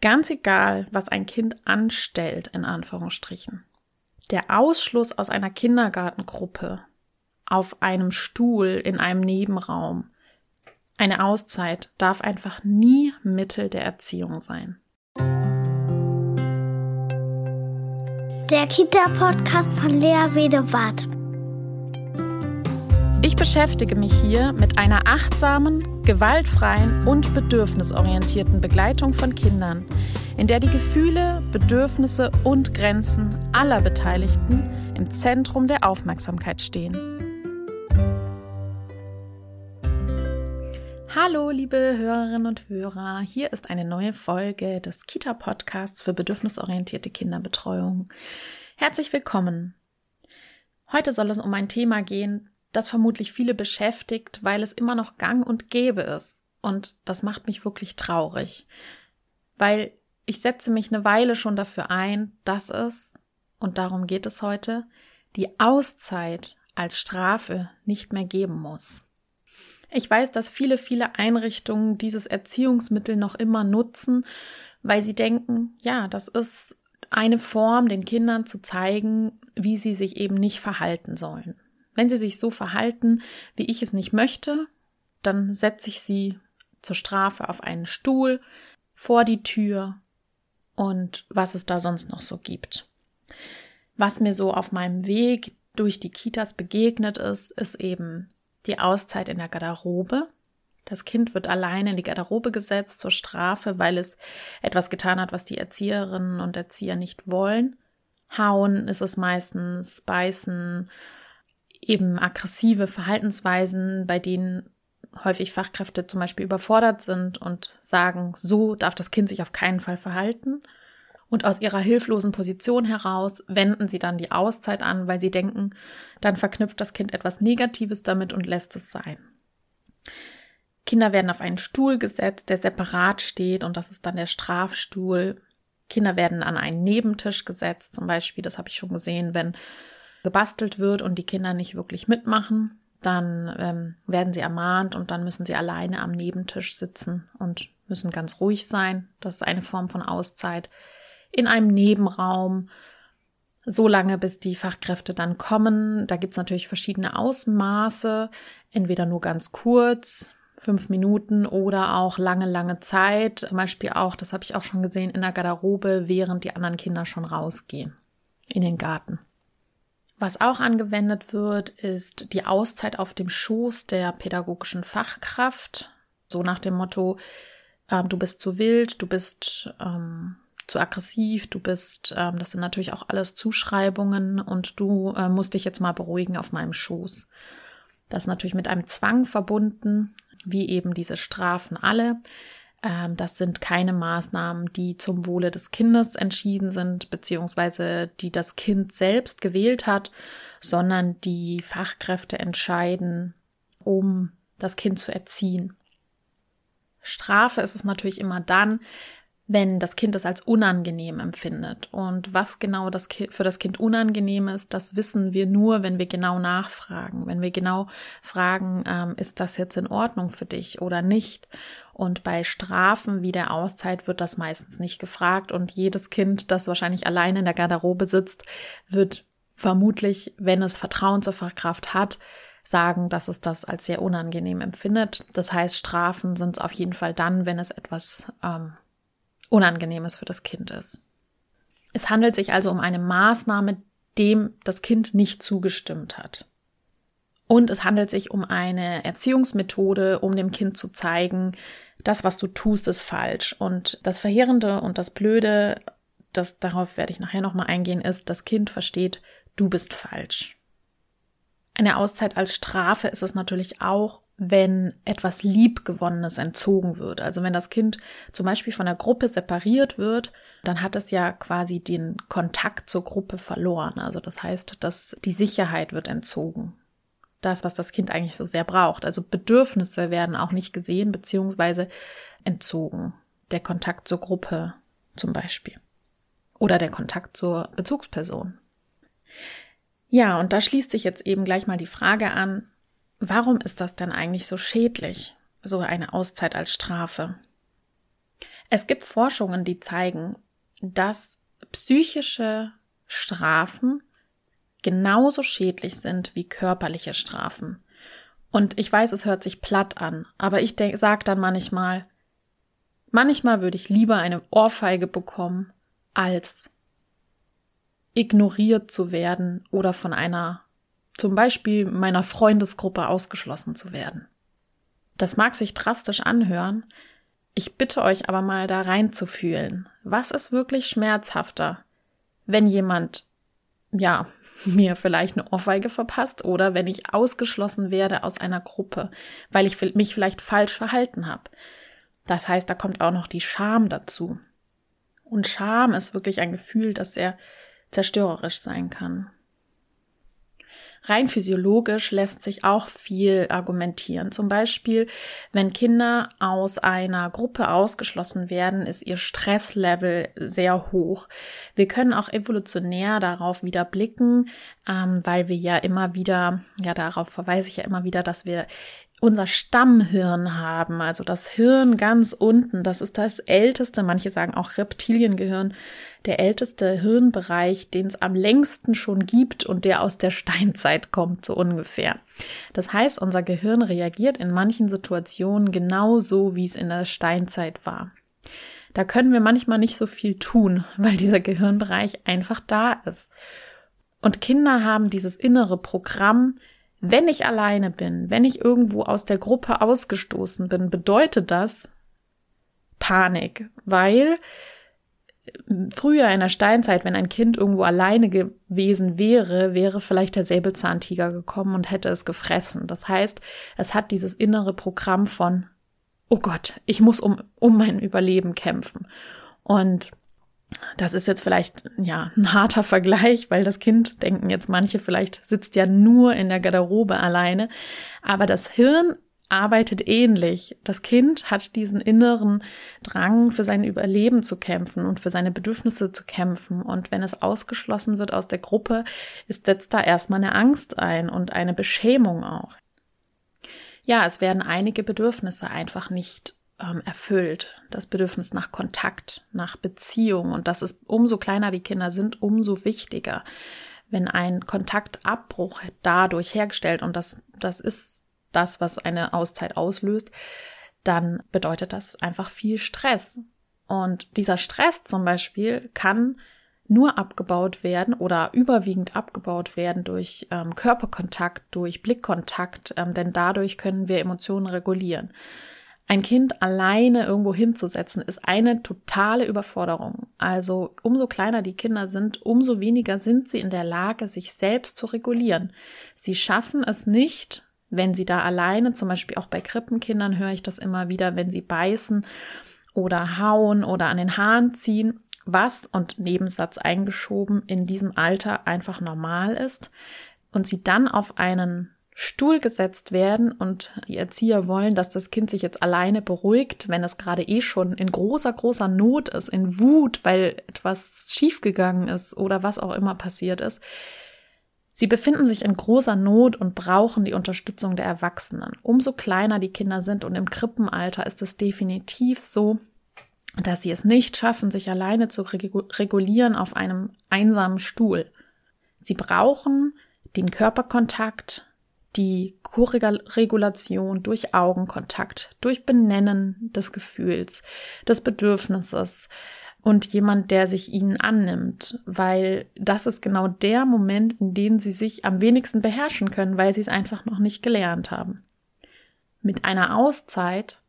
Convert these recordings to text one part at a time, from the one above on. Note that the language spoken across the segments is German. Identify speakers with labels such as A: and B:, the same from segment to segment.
A: Ganz egal, was ein Kind anstellt, in Anführungsstrichen. Der Ausschluss aus einer Kindergartengruppe auf einem Stuhl in einem Nebenraum, eine Auszeit darf einfach nie Mittel der Erziehung sein.
B: Der Kita-Podcast von Lea Wedewart.
A: Ich beschäftige mich hier mit einer achtsamen, gewaltfreien und bedürfnisorientierten Begleitung von Kindern, in der die Gefühle, Bedürfnisse und Grenzen aller Beteiligten im Zentrum der Aufmerksamkeit stehen. Hallo, liebe Hörerinnen und Hörer, hier ist eine neue Folge des Kita-Podcasts für bedürfnisorientierte Kinderbetreuung. Herzlich willkommen. Heute soll es um ein Thema gehen, das vermutlich viele beschäftigt, weil es immer noch gang und gäbe ist. Und das macht mich wirklich traurig, weil ich setze mich eine Weile schon dafür ein, dass es, und darum geht es heute, die Auszeit als Strafe nicht mehr geben muss. Ich weiß, dass viele, viele Einrichtungen dieses Erziehungsmittel noch immer nutzen, weil sie denken, ja, das ist eine Form, den Kindern zu zeigen, wie sie sich eben nicht verhalten sollen. Wenn sie sich so verhalten, wie ich es nicht möchte, dann setze ich sie zur Strafe auf einen Stuhl, vor die Tür und was es da sonst noch so gibt. Was mir so auf meinem Weg durch die Kitas begegnet ist, ist eben die Auszeit in der Garderobe. Das Kind wird alleine in die Garderobe gesetzt zur Strafe, weil es etwas getan hat, was die Erzieherinnen und Erzieher nicht wollen. Hauen ist es meistens, beißen, eben aggressive Verhaltensweisen, bei denen häufig Fachkräfte zum Beispiel überfordert sind und sagen, so darf das Kind sich auf keinen Fall verhalten. Und aus ihrer hilflosen Position heraus wenden sie dann die Auszeit an, weil sie denken, dann verknüpft das Kind etwas Negatives damit und lässt es sein. Kinder werden auf einen Stuhl gesetzt, der separat steht und das ist dann der Strafstuhl. Kinder werden an einen Nebentisch gesetzt, zum Beispiel, das habe ich schon gesehen, wenn gebastelt wird und die Kinder nicht wirklich mitmachen, dann ähm, werden sie ermahnt und dann müssen sie alleine am Nebentisch sitzen und müssen ganz ruhig sein. Das ist eine Form von Auszeit. In einem Nebenraum, so lange, bis die Fachkräfte dann kommen. Da gibt's natürlich verschiedene Ausmaße, entweder nur ganz kurz, fünf Minuten oder auch lange, lange Zeit. Zum Beispiel auch, das habe ich auch schon gesehen, in der Garderobe, während die anderen Kinder schon rausgehen in den Garten. Was auch angewendet wird, ist die Auszeit auf dem Schoß der pädagogischen Fachkraft. So nach dem Motto, äh, du bist zu wild, du bist ähm, zu aggressiv, du bist, ähm, das sind natürlich auch alles Zuschreibungen und du äh, musst dich jetzt mal beruhigen auf meinem Schoß. Das ist natürlich mit einem Zwang verbunden, wie eben diese Strafen alle. Ähm, das sind keine Maßnahmen, die zum Wohle des Kindes entschieden sind, beziehungsweise die das Kind selbst gewählt hat, sondern die Fachkräfte entscheiden, um das Kind zu erziehen. Strafe ist es natürlich immer dann, wenn das Kind es als unangenehm empfindet. Und was genau das für das Kind unangenehm ist, das wissen wir nur, wenn wir genau nachfragen. Wenn wir genau fragen, ähm, ist das jetzt in Ordnung für dich oder nicht? Und bei Strafen wie der Auszeit wird das meistens nicht gefragt. Und jedes Kind, das wahrscheinlich alleine in der Garderobe sitzt, wird vermutlich, wenn es Vertrauen zur Fachkraft hat, sagen, dass es das als sehr unangenehm empfindet. Das heißt, Strafen sind es auf jeden Fall dann, wenn es etwas ähm, Unangenehmes für das Kind ist. Es handelt sich also um eine Maßnahme, dem das Kind nicht zugestimmt hat. Und es handelt sich um eine Erziehungsmethode, um dem Kind zu zeigen, das, was du tust, ist falsch. Und das Verheerende und das Blöde, das, darauf werde ich nachher nochmal eingehen, ist, das Kind versteht, du bist falsch. Eine Auszeit als Strafe ist es natürlich auch, wenn etwas Liebgewonnenes entzogen wird. Also wenn das Kind zum Beispiel von der Gruppe separiert wird, dann hat es ja quasi den Kontakt zur Gruppe verloren. Also das heißt, dass die Sicherheit wird entzogen. Das, was das Kind eigentlich so sehr braucht. Also Bedürfnisse werden auch nicht gesehen beziehungsweise entzogen. Der Kontakt zur Gruppe zum Beispiel. Oder der Kontakt zur Bezugsperson. Ja, und da schließt sich jetzt eben gleich mal die Frage an, Warum ist das denn eigentlich so schädlich, so eine Auszeit als Strafe? Es gibt Forschungen, die zeigen, dass psychische Strafen genauso schädlich sind wie körperliche Strafen. Und ich weiß, es hört sich platt an, aber ich sage dann manchmal, manchmal würde ich lieber eine Ohrfeige bekommen, als ignoriert zu werden oder von einer, zum Beispiel meiner Freundesgruppe ausgeschlossen zu werden. Das mag sich drastisch anhören, ich bitte euch aber mal da reinzufühlen. Was ist wirklich schmerzhafter? Wenn jemand, ja, mir vielleicht eine Ohrfeige verpasst oder wenn ich ausgeschlossen werde aus einer Gruppe, weil ich mich vielleicht falsch verhalten habe. Das heißt, da kommt auch noch die Scham dazu. Und Scham ist wirklich ein Gefühl, das sehr zerstörerisch sein kann. Rein physiologisch lässt sich auch viel argumentieren. Zum Beispiel, wenn Kinder aus einer Gruppe ausgeschlossen werden, ist ihr Stresslevel sehr hoch. Wir können auch evolutionär darauf wieder blicken, ähm, weil wir ja immer wieder, ja, darauf verweise ich ja immer wieder, dass wir unser Stammhirn haben, also das Hirn ganz unten, das ist das älteste, manche sagen auch Reptiliengehirn, der älteste Hirnbereich, den es am längsten schon gibt und der aus der Steinzeit kommt, so ungefähr. Das heißt, unser Gehirn reagiert in manchen Situationen genauso, wie es in der Steinzeit war. Da können wir manchmal nicht so viel tun, weil dieser Gehirnbereich einfach da ist. Und Kinder haben dieses innere Programm, wenn ich alleine bin, wenn ich irgendwo aus der Gruppe ausgestoßen bin, bedeutet das Panik, weil früher in der Steinzeit, wenn ein Kind irgendwo alleine gewesen wäre, wäre vielleicht der Säbelzahntiger gekommen und hätte es gefressen. Das heißt, es hat dieses innere Programm von, oh Gott, ich muss um, um mein Überleben kämpfen. Und das ist jetzt vielleicht ja ein harter Vergleich, weil das Kind denken jetzt manche vielleicht sitzt ja nur in der Garderobe alleine, aber das Hirn arbeitet ähnlich. Das Kind hat diesen inneren Drang, für sein Überleben zu kämpfen und für seine Bedürfnisse zu kämpfen. Und wenn es ausgeschlossen wird aus der Gruppe, ist, setzt da erstmal eine Angst ein und eine Beschämung auch. Ja, es werden einige Bedürfnisse einfach nicht ähm, erfüllt. Das Bedürfnis nach Kontakt, nach Beziehung. Und das ist umso kleiner die Kinder sind, umso wichtiger. Wenn ein Kontaktabbruch dadurch hergestellt, und das, das ist das, was eine Auszeit auslöst, dann bedeutet das einfach viel Stress. Und dieser Stress zum Beispiel kann nur abgebaut werden oder überwiegend abgebaut werden durch ähm, Körperkontakt, durch Blickkontakt, ähm, denn dadurch können wir Emotionen regulieren. Ein Kind alleine irgendwo hinzusetzen, ist eine totale Überforderung. Also umso kleiner die Kinder sind, umso weniger sind sie in der Lage, sich selbst zu regulieren. Sie schaffen es nicht, wenn sie da alleine, zum Beispiel auch bei Krippenkindern höre ich das immer wieder, wenn sie beißen oder hauen oder an den Haaren ziehen, was und Nebensatz eingeschoben in diesem Alter einfach normal ist und sie dann auf einen Stuhl gesetzt werden und die Erzieher wollen, dass das Kind sich jetzt alleine beruhigt, wenn es gerade eh schon in großer, großer Not ist, in Wut, weil etwas schiefgegangen ist oder was auch immer passiert ist. Sie befinden sich in großer Not und brauchen die Unterstützung der Erwachsenen. Umso kleiner die Kinder sind und im Krippenalter ist es definitiv so, dass sie es nicht schaffen, sich alleine zu regulieren auf einem einsamen Stuhl. Sie brauchen den Körperkontakt, die Koregulation durch Augenkontakt, durch Benennen des Gefühls, des Bedürfnisses und jemand, der sich ihnen annimmt, weil das ist genau der Moment, in dem sie sich am wenigsten beherrschen können, weil sie es einfach noch nicht gelernt haben. Mit einer Auszeit,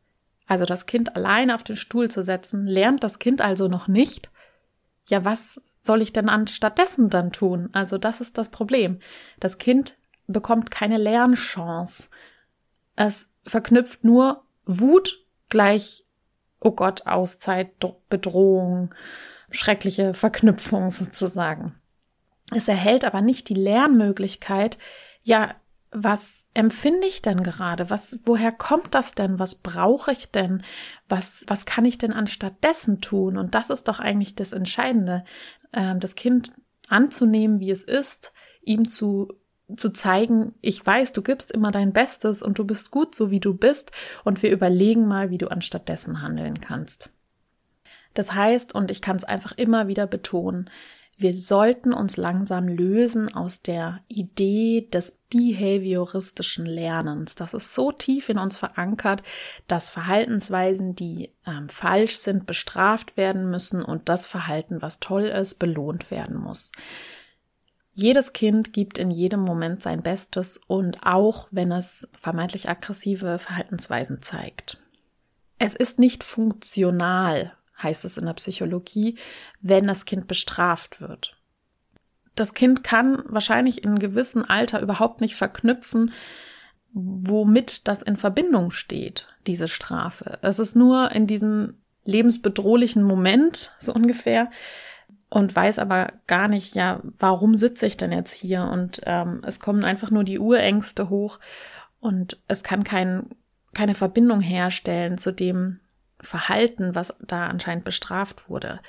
A: also das Kind alleine auf den Stuhl zu setzen, lernt das Kind also noch nicht, ja, was soll ich denn anstattdessen dann tun? Also das ist das Problem. Das Kind bekommt keine Lernchance. Es verknüpft nur Wut gleich, oh Gott, Auszeit, Bedrohung, schreckliche Verknüpfung sozusagen. Es erhält aber nicht die Lernmöglichkeit, ja, was empfinde ich denn gerade? Was, woher kommt das denn? Was brauche ich denn? Was, was kann ich denn anstattdessen tun? Und das ist doch eigentlich das Entscheidende, äh, das Kind anzunehmen, wie es ist, ihm zu zu zeigen, ich weiß, du gibst immer dein Bestes und du bist gut so, wie du bist und wir überlegen mal, wie du anstattdessen handeln kannst. Das heißt, und ich kann es einfach immer wieder betonen, wir sollten uns langsam lösen aus der Idee des behavioristischen Lernens. Das ist so tief in uns verankert, dass Verhaltensweisen, die ähm, falsch sind, bestraft werden müssen und das Verhalten, was toll ist, belohnt werden muss. Jedes Kind gibt in jedem Moment sein Bestes und auch wenn es vermeintlich aggressive Verhaltensweisen zeigt. Es ist nicht funktional, heißt es in der Psychologie, wenn das Kind bestraft wird. Das Kind kann wahrscheinlich in einem gewissen Alter überhaupt nicht verknüpfen, womit das in Verbindung steht, diese Strafe. Es ist nur in diesem lebensbedrohlichen Moment, so ungefähr, und weiß aber gar nicht, ja, warum sitze ich denn jetzt hier? Und ähm, es kommen einfach nur die Urängste hoch und es kann kein, keine Verbindung herstellen zu dem, Verhalten, was da anscheinend bestraft wurde.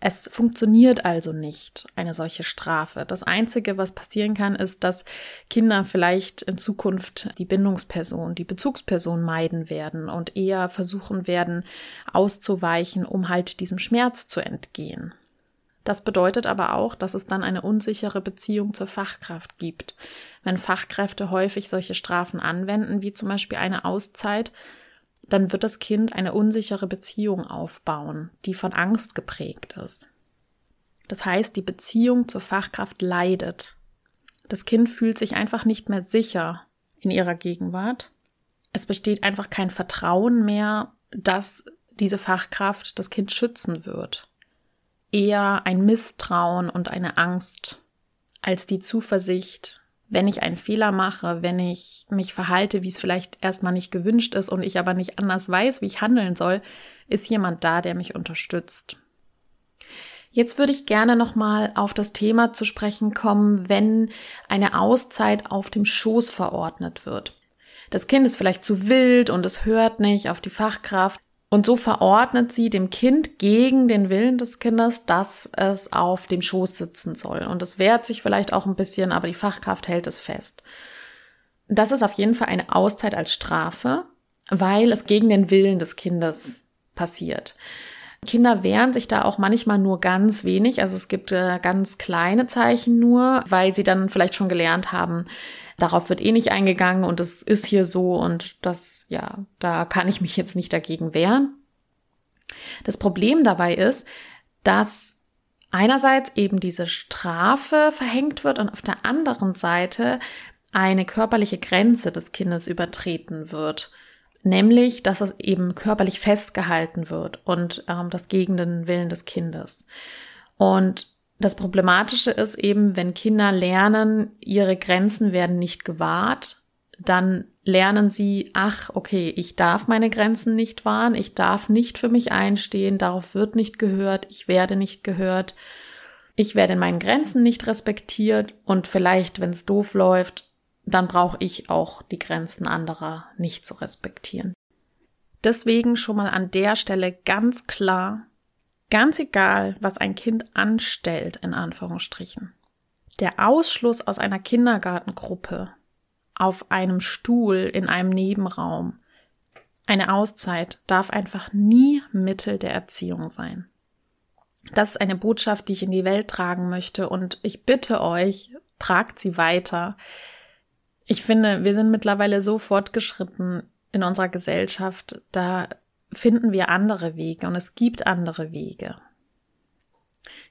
A: Es funktioniert also nicht, eine solche Strafe. Das Einzige, was passieren kann, ist, dass Kinder vielleicht in Zukunft die Bindungsperson, die Bezugsperson meiden werden und eher versuchen werden, auszuweichen, um halt diesem Schmerz zu entgehen. Das bedeutet aber auch, dass es dann eine unsichere Beziehung zur Fachkraft gibt. Wenn Fachkräfte häufig solche Strafen anwenden, wie zum Beispiel eine Auszeit, dann wird das Kind eine unsichere Beziehung aufbauen, die von Angst geprägt ist. Das heißt, die Beziehung zur Fachkraft leidet. Das Kind fühlt sich einfach nicht mehr sicher in ihrer Gegenwart. Es besteht einfach kein Vertrauen mehr, dass diese Fachkraft das Kind schützen wird. Eher ein Misstrauen und eine Angst als die Zuversicht, wenn ich einen Fehler mache, wenn ich mich verhalte, wie es vielleicht erstmal nicht gewünscht ist und ich aber nicht anders weiß, wie ich handeln soll, ist jemand da, der mich unterstützt. Jetzt würde ich gerne nochmal auf das Thema zu sprechen kommen, wenn eine Auszeit auf dem Schoß verordnet wird. Das Kind ist vielleicht zu wild und es hört nicht auf die Fachkraft. Und so verordnet sie dem Kind gegen den Willen des Kindes, dass es auf dem Schoß sitzen soll. Und es wehrt sich vielleicht auch ein bisschen, aber die Fachkraft hält es fest. Das ist auf jeden Fall eine Auszeit als Strafe, weil es gegen den Willen des Kindes passiert. Kinder wehren sich da auch manchmal nur ganz wenig. Also es gibt äh, ganz kleine Zeichen nur, weil sie dann vielleicht schon gelernt haben, darauf wird eh nicht eingegangen und es ist hier so und das ja, da kann ich mich jetzt nicht dagegen wehren. Das Problem dabei ist, dass einerseits eben diese Strafe verhängt wird und auf der anderen Seite eine körperliche Grenze des Kindes übertreten wird. Nämlich, dass es eben körperlich festgehalten wird und ähm, das gegen den Willen des Kindes. Und das Problematische ist eben, wenn Kinder lernen, ihre Grenzen werden nicht gewahrt, dann lernen sie, ach, okay, ich darf meine Grenzen nicht wahren, ich darf nicht für mich einstehen, darauf wird nicht gehört, ich werde nicht gehört, ich werde in meinen Grenzen nicht respektiert und vielleicht, wenn es doof läuft, dann brauche ich auch die Grenzen anderer nicht zu respektieren. Deswegen schon mal an der Stelle ganz klar, ganz egal, was ein Kind anstellt, in Anführungsstrichen. Der Ausschluss aus einer Kindergartengruppe auf einem Stuhl in einem Nebenraum. Eine Auszeit darf einfach nie Mittel der Erziehung sein. Das ist eine Botschaft, die ich in die Welt tragen möchte und ich bitte euch, tragt sie weiter. Ich finde, wir sind mittlerweile so fortgeschritten in unserer Gesellschaft, da finden wir andere Wege und es gibt andere Wege.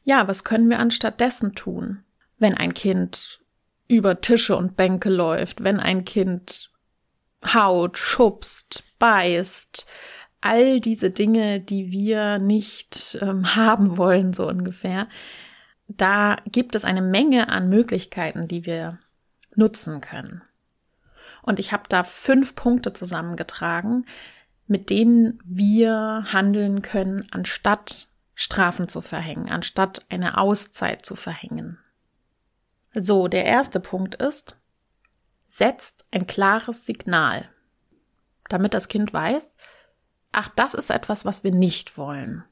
A: Ja, was können wir anstattdessen tun, wenn ein Kind über Tische und Bänke läuft, wenn ein Kind haut, schubst, beißt, all diese Dinge, die wir nicht ähm, haben wollen, so ungefähr. Da gibt es eine Menge an Möglichkeiten, die wir nutzen können. Und ich habe da fünf Punkte zusammengetragen, mit denen wir handeln können, anstatt Strafen zu verhängen, anstatt eine Auszeit zu verhängen. So, der erste Punkt ist, setzt ein klares Signal, damit das Kind weiß, ach, das ist etwas, was wir nicht wollen.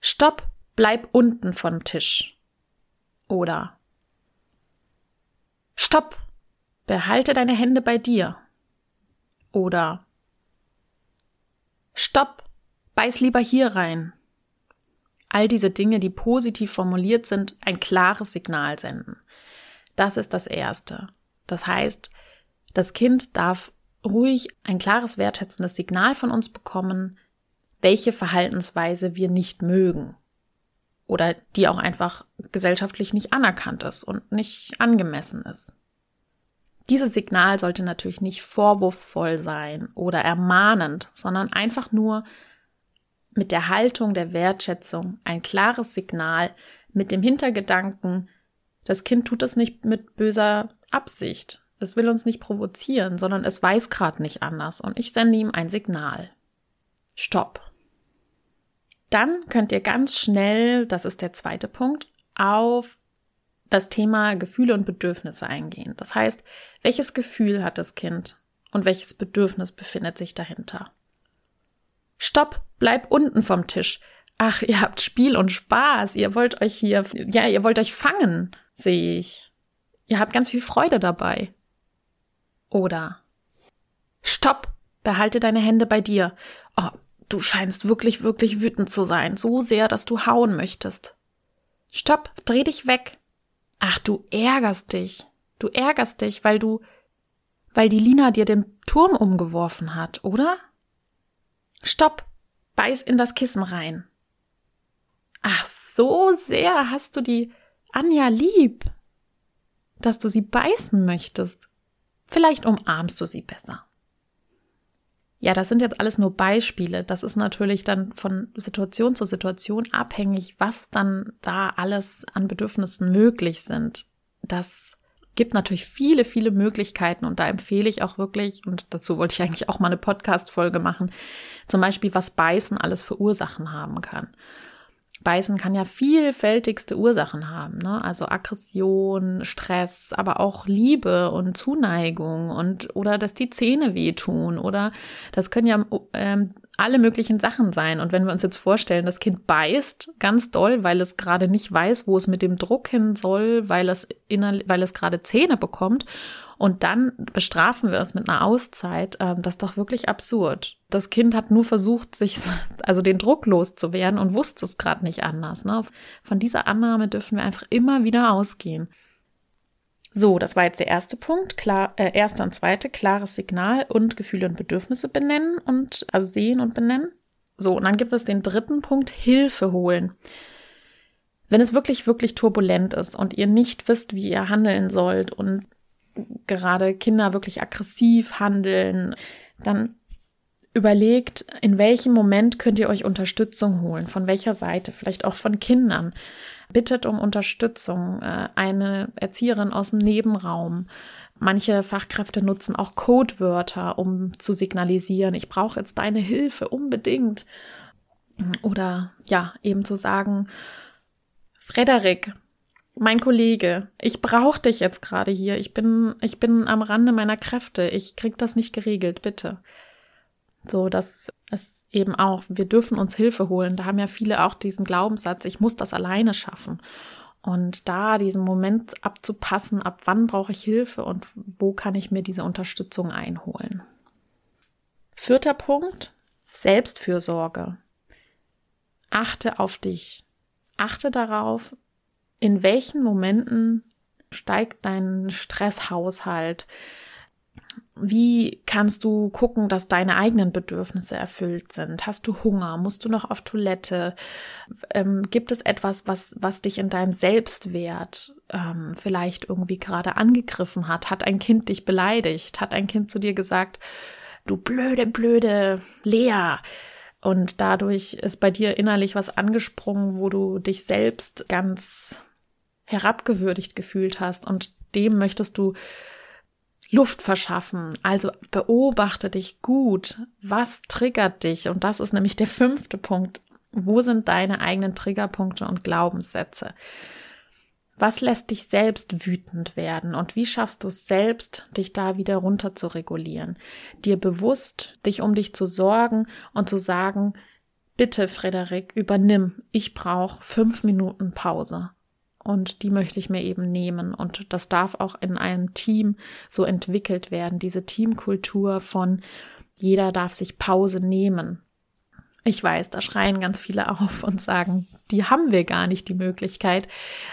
A: Stopp, bleib unten vom Tisch. Oder Stopp, behalte deine Hände bei dir. Oder Stopp, beiß lieber hier rein. all diese Dinge, die positiv formuliert sind, ein klares Signal senden. Das ist das Erste. Das heißt, das Kind darf ruhig ein klares wertschätzendes Signal von uns bekommen, welche Verhaltensweise wir nicht mögen oder die auch einfach gesellschaftlich nicht anerkannt ist und nicht angemessen ist. Dieses Signal sollte natürlich nicht vorwurfsvoll sein oder ermahnend, sondern einfach nur mit der Haltung der Wertschätzung ein klares Signal mit dem Hintergedanken, das Kind tut es nicht mit böser Absicht. Es will uns nicht provozieren, sondern es weiß gerade nicht anders und ich sende ihm ein Signal. Stopp. Dann könnt ihr ganz schnell, das ist der zweite Punkt, auf das Thema Gefühle und Bedürfnisse eingehen. Das heißt, welches Gefühl hat das Kind und welches Bedürfnis befindet sich dahinter? Stopp, bleib unten vom Tisch. Ach, ihr habt Spiel und Spaß. Ihr wollt euch hier, ja, ihr wollt euch fangen, sehe ich. Ihr habt ganz viel Freude dabei. Oder Stopp, behalte deine Hände bei dir. Oh, du scheinst wirklich, wirklich wütend zu sein, so sehr, dass du hauen möchtest. Stopp, dreh dich weg. Ach, du ärgerst dich. Du ärgerst dich, weil du, weil die Lina dir den Turm umgeworfen hat, oder? Stopp, beiß in das Kissen rein. Ach, so sehr hast du die Anja lieb, dass du sie beißen möchtest. Vielleicht umarmst du sie besser. Ja, das sind jetzt alles nur Beispiele. Das ist natürlich dann von Situation zu Situation abhängig, was dann da alles an Bedürfnissen möglich sind. Das gibt natürlich viele, viele Möglichkeiten und da empfehle ich auch wirklich, und dazu wollte ich eigentlich auch mal eine Podcast-Folge machen, zum Beispiel, was Beißen alles für Ursachen haben kann. Beißen kann ja vielfältigste Ursachen haben, ne? Also Aggression, Stress, aber auch Liebe und Zuneigung und oder dass die Zähne wehtun oder das können ja ähm, alle möglichen Sachen sein. Und wenn wir uns jetzt vorstellen, das Kind beißt ganz doll, weil es gerade nicht weiß, wo es mit dem Druck hin soll, weil es innerlich, weil es gerade Zähne bekommt und dann bestrafen wir es mit einer Auszeit, ähm, das ist doch wirklich absurd. Das Kind hat nur versucht, sich, also den Druck loszuwerden und wusste es gerade nicht anders. Ne? Von dieser Annahme dürfen wir einfach immer wieder ausgehen. So, das war jetzt der erste Punkt. Klar, äh, erste und zweite, klares Signal und Gefühle und Bedürfnisse benennen und also sehen und benennen. So, und dann gibt es den dritten Punkt, Hilfe holen. Wenn es wirklich, wirklich turbulent ist und ihr nicht wisst, wie ihr handeln sollt und gerade Kinder wirklich aggressiv handeln, dann überlegt, in welchem Moment könnt ihr euch Unterstützung holen, von welcher Seite, vielleicht auch von Kindern. Bittet um Unterstützung, äh, eine Erzieherin aus dem Nebenraum. Manche Fachkräfte nutzen auch Codewörter, um zu signalisieren, ich brauche jetzt deine Hilfe unbedingt. Oder ja, eben zu sagen, Frederik, mein Kollege, ich brauche dich jetzt gerade hier. Ich bin, ich bin am Rande meiner Kräfte. Ich krieg das nicht geregelt, bitte. So, dass es eben auch, wir dürfen uns Hilfe holen. Da haben ja viele auch diesen Glaubenssatz, ich muss das alleine schaffen. Und da diesen Moment abzupassen, ab wann brauche ich Hilfe und wo kann ich mir diese Unterstützung einholen. Vierter Punkt, Selbstfürsorge. Achte auf dich. Achte darauf, in welchen Momenten steigt dein Stresshaushalt? Wie kannst du gucken, dass deine eigenen Bedürfnisse erfüllt sind? Hast du Hunger? Musst du noch auf Toilette? Ähm, gibt es etwas, was, was dich in deinem Selbstwert ähm, vielleicht irgendwie gerade angegriffen hat? Hat ein Kind dich beleidigt? Hat ein Kind zu dir gesagt, du blöde, blöde Lea? Und dadurch ist bei dir innerlich was angesprungen, wo du dich selbst ganz herabgewürdigt gefühlt hast und dem möchtest du Luft verschaffen. Also beobachte dich gut. Was triggert dich? Und das ist nämlich der fünfte Punkt. Wo sind deine eigenen Triggerpunkte und Glaubenssätze? Was lässt dich selbst wütend werden und wie schaffst du es selbst, dich da wieder runter zu regulieren? Dir bewusst, dich um dich zu sorgen und zu sagen, bitte Frederik, übernimm, ich brauche fünf Minuten Pause. Und die möchte ich mir eben nehmen. Und das darf auch in einem Team so entwickelt werden. Diese Teamkultur von jeder darf sich Pause nehmen. Ich weiß, da schreien ganz viele auf und sagen, die haben wir gar nicht die Möglichkeit.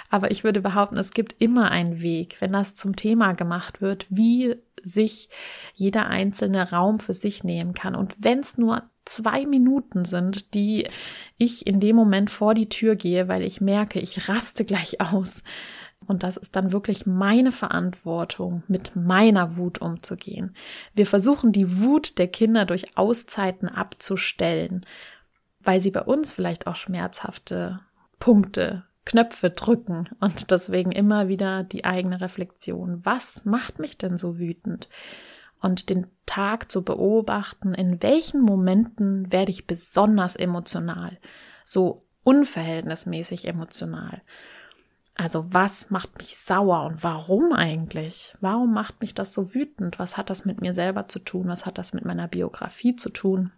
A: Aber ich würde behaupten, es gibt immer einen Weg, wenn das zum Thema gemacht wird, wie sich jeder einzelne Raum für sich nehmen kann. Und wenn es nur zwei Minuten sind, die ich in dem Moment vor die Tür gehe, weil ich merke, ich raste gleich aus. Und das ist dann wirklich meine Verantwortung, mit meiner Wut umzugehen. Wir versuchen die Wut der Kinder durch Auszeiten abzustellen weil sie bei uns vielleicht auch schmerzhafte Punkte, Knöpfe drücken und deswegen immer wieder die eigene Reflexion. Was macht mich denn so wütend? Und den Tag zu beobachten, in welchen Momenten werde ich besonders emotional, so unverhältnismäßig emotional. Also was macht mich sauer und warum eigentlich? Warum macht mich das so wütend? Was hat das mit mir selber zu tun? Was hat das mit meiner Biografie zu tun?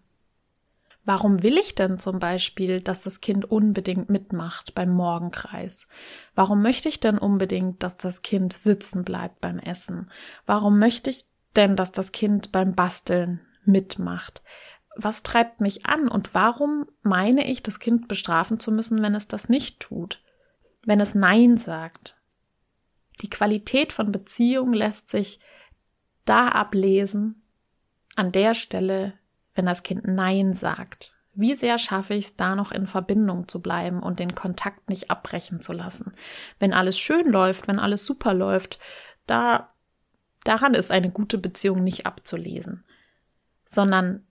A: Warum will ich denn zum Beispiel, dass das Kind unbedingt mitmacht beim Morgenkreis? Warum möchte ich denn unbedingt, dass das Kind sitzen bleibt beim Essen? Warum möchte ich denn, dass das Kind beim Basteln mitmacht? Was treibt mich an und warum meine ich, das Kind bestrafen zu müssen, wenn es das nicht tut? Wenn es Nein sagt? Die Qualität von Beziehung lässt sich da ablesen, an der Stelle, wenn das Kind Nein sagt? Wie sehr schaffe ich es, da noch in Verbindung zu bleiben und den Kontakt nicht abbrechen zu lassen? Wenn alles schön läuft, wenn alles super läuft, da, daran ist eine gute Beziehung nicht abzulesen, sondern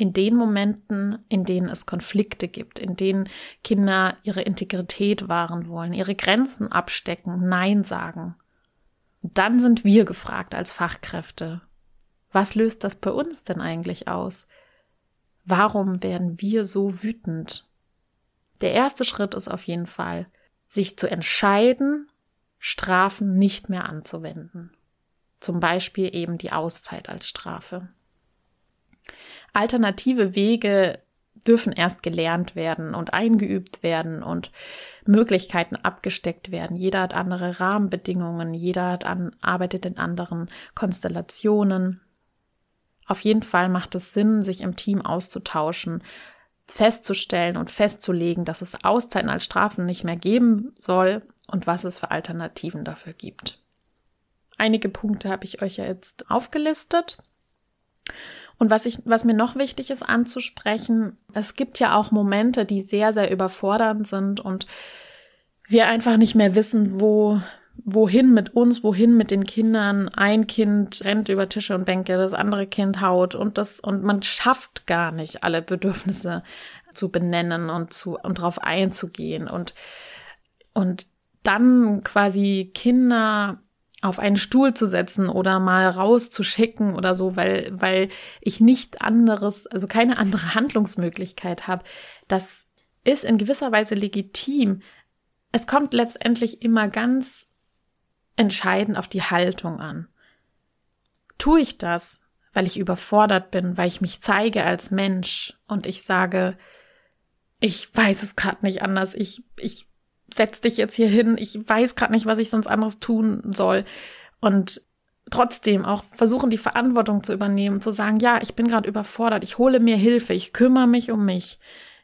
A: in den Momenten, in denen es Konflikte gibt, in denen Kinder ihre Integrität wahren wollen, ihre Grenzen abstecken, Nein sagen. Und dann sind wir gefragt als Fachkräfte. Was löst das bei uns denn eigentlich aus? Warum werden wir so wütend? Der erste Schritt ist auf jeden Fall, sich zu entscheiden, Strafen nicht mehr anzuwenden. Zum Beispiel eben die Auszeit als Strafe. Alternative Wege dürfen erst gelernt werden und eingeübt werden und Möglichkeiten abgesteckt werden. Jeder hat andere Rahmenbedingungen, jeder hat an, arbeitet in anderen Konstellationen. Auf jeden Fall macht es Sinn, sich im Team auszutauschen, festzustellen und festzulegen, dass es Auszeiten als Strafen nicht mehr geben soll und was es für Alternativen dafür gibt. Einige Punkte habe ich euch ja jetzt aufgelistet. Und was ich, was mir noch wichtig ist anzusprechen, es gibt ja auch Momente, die sehr, sehr überfordernd sind und wir einfach nicht mehr wissen, wo, wohin mit uns, wohin mit den Kindern. Ein Kind rennt über Tische und Bänke, das andere Kind haut und das, und man schafft gar nicht alle Bedürfnisse zu benennen und zu, und darauf einzugehen und, und dann quasi Kinder auf einen Stuhl zu setzen oder mal rauszuschicken oder so, weil, weil ich nicht anderes, also keine andere Handlungsmöglichkeit habe. Das ist in gewisser Weise legitim. Es kommt letztendlich immer ganz entscheidend auf die Haltung an. Tue ich das, weil ich überfordert bin, weil ich mich zeige als Mensch und ich sage, ich weiß es gerade nicht anders, ich, ich setz dich jetzt hier hin, ich weiß gerade nicht, was ich sonst anderes tun soll. Und trotzdem auch versuchen, die Verantwortung zu übernehmen, zu sagen, ja, ich bin gerade überfordert, ich hole mir Hilfe, ich kümmere mich um mich.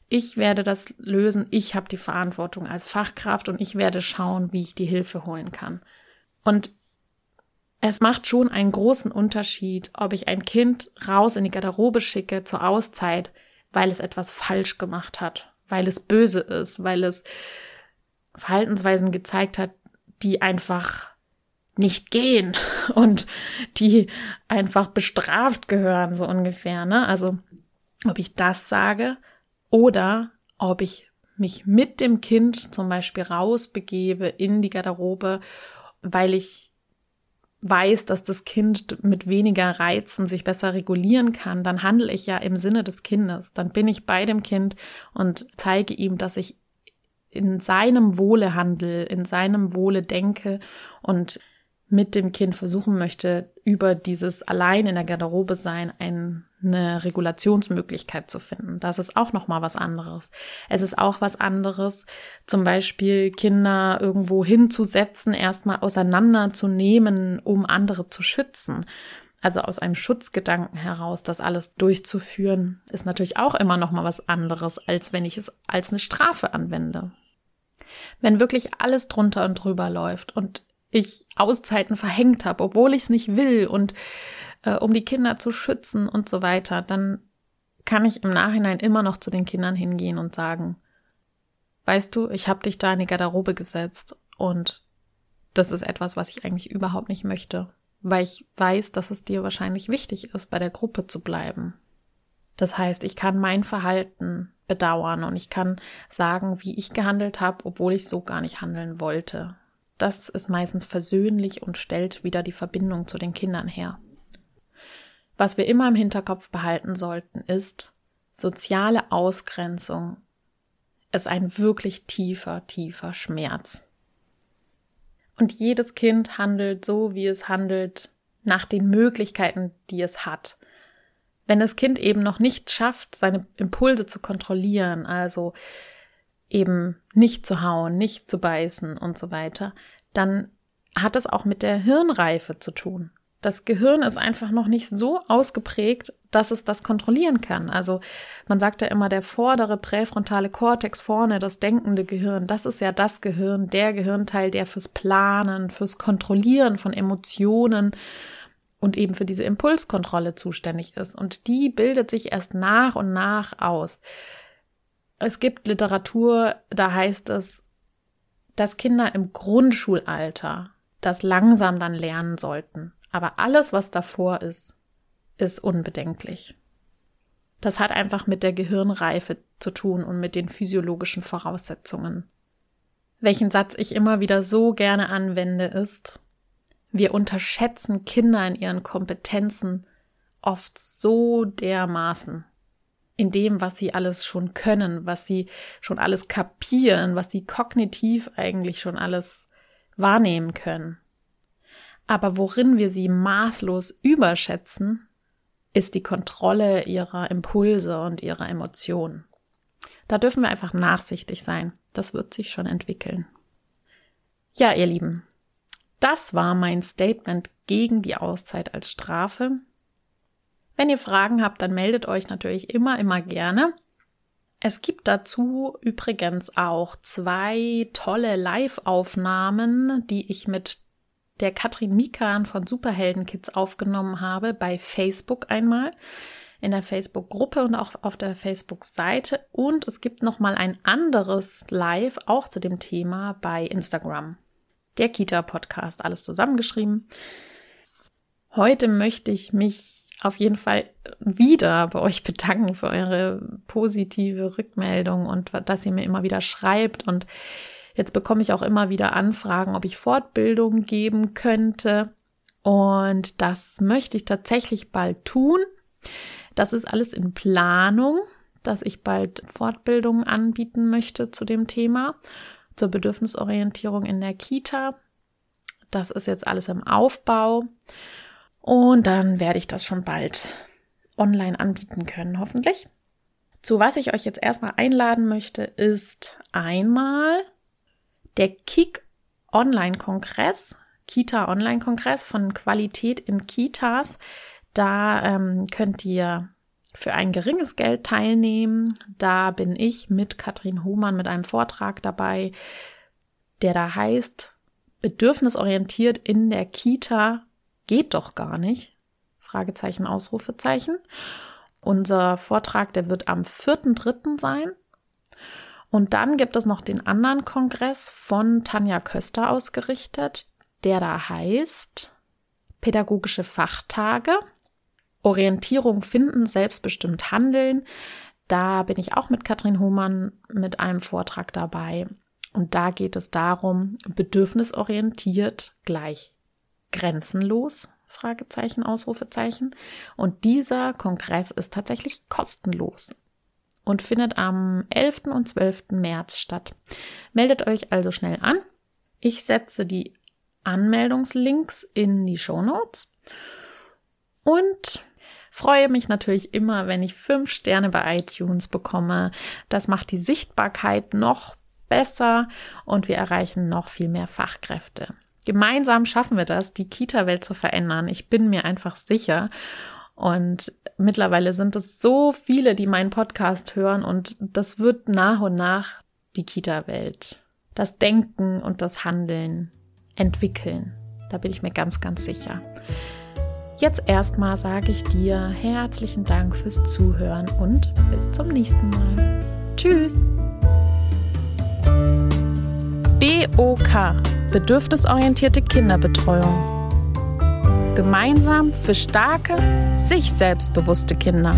A: Ich werde das lösen, ich habe die Verantwortung als Fachkraft und ich werde schauen, wie ich die Hilfe holen kann. Und es macht schon einen großen Unterschied, ob ich ein Kind raus in die Garderobe schicke zur Auszeit, weil es etwas falsch gemacht hat, weil es böse ist, weil es Verhaltensweisen gezeigt hat, die einfach nicht gehen und die einfach bestraft gehören, so ungefähr, ne? Also, ob ich das sage oder ob ich mich mit dem Kind zum Beispiel rausbegebe in die Garderobe weil ich weiß, dass das Kind mit weniger Reizen sich besser regulieren kann, dann handle ich ja im Sinne des Kindes. Dann bin ich bei dem Kind und zeige ihm, dass ich in seinem Wohle handle, in seinem Wohle denke und mit dem Kind versuchen möchte, über dieses allein in der Garderobe sein ein eine Regulationsmöglichkeit zu finden. Das ist auch noch mal was anderes. Es ist auch was anderes, zum Beispiel Kinder irgendwo hinzusetzen, erstmal auseinanderzunehmen, um andere zu schützen. Also aus einem Schutzgedanken heraus, das alles durchzuführen, ist natürlich auch immer noch mal was anderes, als wenn ich es als eine Strafe anwende. Wenn wirklich alles drunter und drüber läuft und ich Auszeiten verhängt habe, obwohl ich es nicht will und äh, um die Kinder zu schützen und so weiter, dann kann ich im Nachhinein immer noch zu den Kindern hingehen und sagen, weißt du, ich habe dich da in die Garderobe gesetzt und das ist etwas, was ich eigentlich überhaupt nicht möchte weil ich weiß, dass es dir wahrscheinlich wichtig ist, bei der Gruppe zu bleiben. Das heißt, ich kann mein Verhalten bedauern und ich kann sagen, wie ich gehandelt habe, obwohl ich so gar nicht handeln wollte. Das ist meistens versöhnlich und stellt wieder die Verbindung zu den Kindern her. Was wir immer im Hinterkopf behalten sollten, ist, soziale Ausgrenzung ist ein wirklich tiefer, tiefer Schmerz. Und jedes Kind handelt so, wie es handelt, nach den Möglichkeiten, die es hat. Wenn das Kind eben noch nicht schafft, seine Impulse zu kontrollieren, also eben nicht zu hauen, nicht zu beißen und so weiter, dann hat es auch mit der Hirnreife zu tun. Das Gehirn ist einfach noch nicht so ausgeprägt, dass es das kontrollieren kann. Also man sagt ja immer, der vordere präfrontale Kortex vorne, das denkende Gehirn, das ist ja das Gehirn, der Gehirnteil, der fürs Planen, fürs Kontrollieren von Emotionen und eben für diese Impulskontrolle zuständig ist. Und die bildet sich erst nach und nach aus. Es gibt Literatur, da heißt es, dass Kinder im Grundschulalter das langsam dann lernen sollten. Aber alles, was davor ist, ist unbedenklich. Das hat einfach mit der Gehirnreife zu tun und mit den physiologischen Voraussetzungen. Welchen Satz ich immer wieder so gerne anwende ist, wir unterschätzen Kinder in ihren Kompetenzen oft so dermaßen in dem, was sie alles schon können, was sie schon alles kapieren, was sie kognitiv eigentlich schon alles wahrnehmen können. Aber worin wir sie maßlos überschätzen, ist die Kontrolle ihrer Impulse und ihrer Emotionen. Da dürfen wir einfach nachsichtig sein. Das wird sich schon entwickeln. Ja, ihr Lieben, das war mein Statement gegen die Auszeit als Strafe. Wenn ihr Fragen habt, dann meldet euch natürlich immer, immer gerne. Es gibt dazu übrigens auch zwei tolle Live-Aufnahmen, die ich mit der Katrin Mikan von Superheldenkids aufgenommen habe, bei Facebook einmal, in der Facebook-Gruppe und auch auf der Facebook-Seite. Und es gibt noch mal ein anderes Live, auch zu dem Thema, bei Instagram. Der Kita-Podcast, alles zusammengeschrieben. Heute möchte ich mich auf jeden Fall wieder bei euch bedanken für eure positive Rückmeldung und dass ihr mir immer wieder schreibt und Jetzt bekomme ich auch immer wieder Anfragen, ob ich Fortbildungen geben könnte. Und das möchte ich tatsächlich bald tun. Das ist alles in Planung, dass ich bald Fortbildungen anbieten möchte zu dem Thema, zur Bedürfnisorientierung in der Kita. Das ist jetzt alles im Aufbau. Und dann werde ich das schon bald online anbieten können, hoffentlich. Zu was ich euch jetzt erstmal einladen möchte, ist einmal der KIK Online-Kongress, Kita Online-Kongress von Qualität in Kitas. Da ähm, könnt ihr für ein geringes Geld teilnehmen. Da bin ich mit Katrin Hohmann mit einem Vortrag dabei, der da heißt, bedürfnisorientiert in der Kita geht doch gar nicht. Fragezeichen, Ausrufezeichen. Unser Vortrag, der wird am 4.3. sein. Und dann gibt es noch den anderen Kongress von Tanja Köster ausgerichtet, der da heißt Pädagogische Fachtage, Orientierung finden, selbstbestimmt handeln. Da bin ich auch mit Katrin Hohmann mit einem Vortrag dabei. Und da geht es darum, bedürfnisorientiert gleich grenzenlos, Fragezeichen, Ausrufezeichen. Und dieser Kongress ist tatsächlich kostenlos und findet am 11. und 12. März statt. Meldet euch also schnell an. Ich setze die Anmeldungslinks in die Show Notes und freue mich natürlich immer, wenn ich fünf Sterne bei iTunes bekomme. Das macht die Sichtbarkeit noch besser und wir erreichen noch viel mehr Fachkräfte. Gemeinsam schaffen wir das, die Kita-Welt zu verändern. Ich bin mir einfach sicher. Und mittlerweile sind es so viele, die meinen Podcast hören und das wird nach und nach die Kita-Welt, das Denken und das Handeln entwickeln. Da bin ich mir ganz, ganz sicher. Jetzt erstmal sage ich dir herzlichen Dank fürs Zuhören und bis zum nächsten Mal. Tschüss! BOK Bedürfnisorientierte Kinderbetreuung. Gemeinsam für starke, sich selbstbewusste Kinder.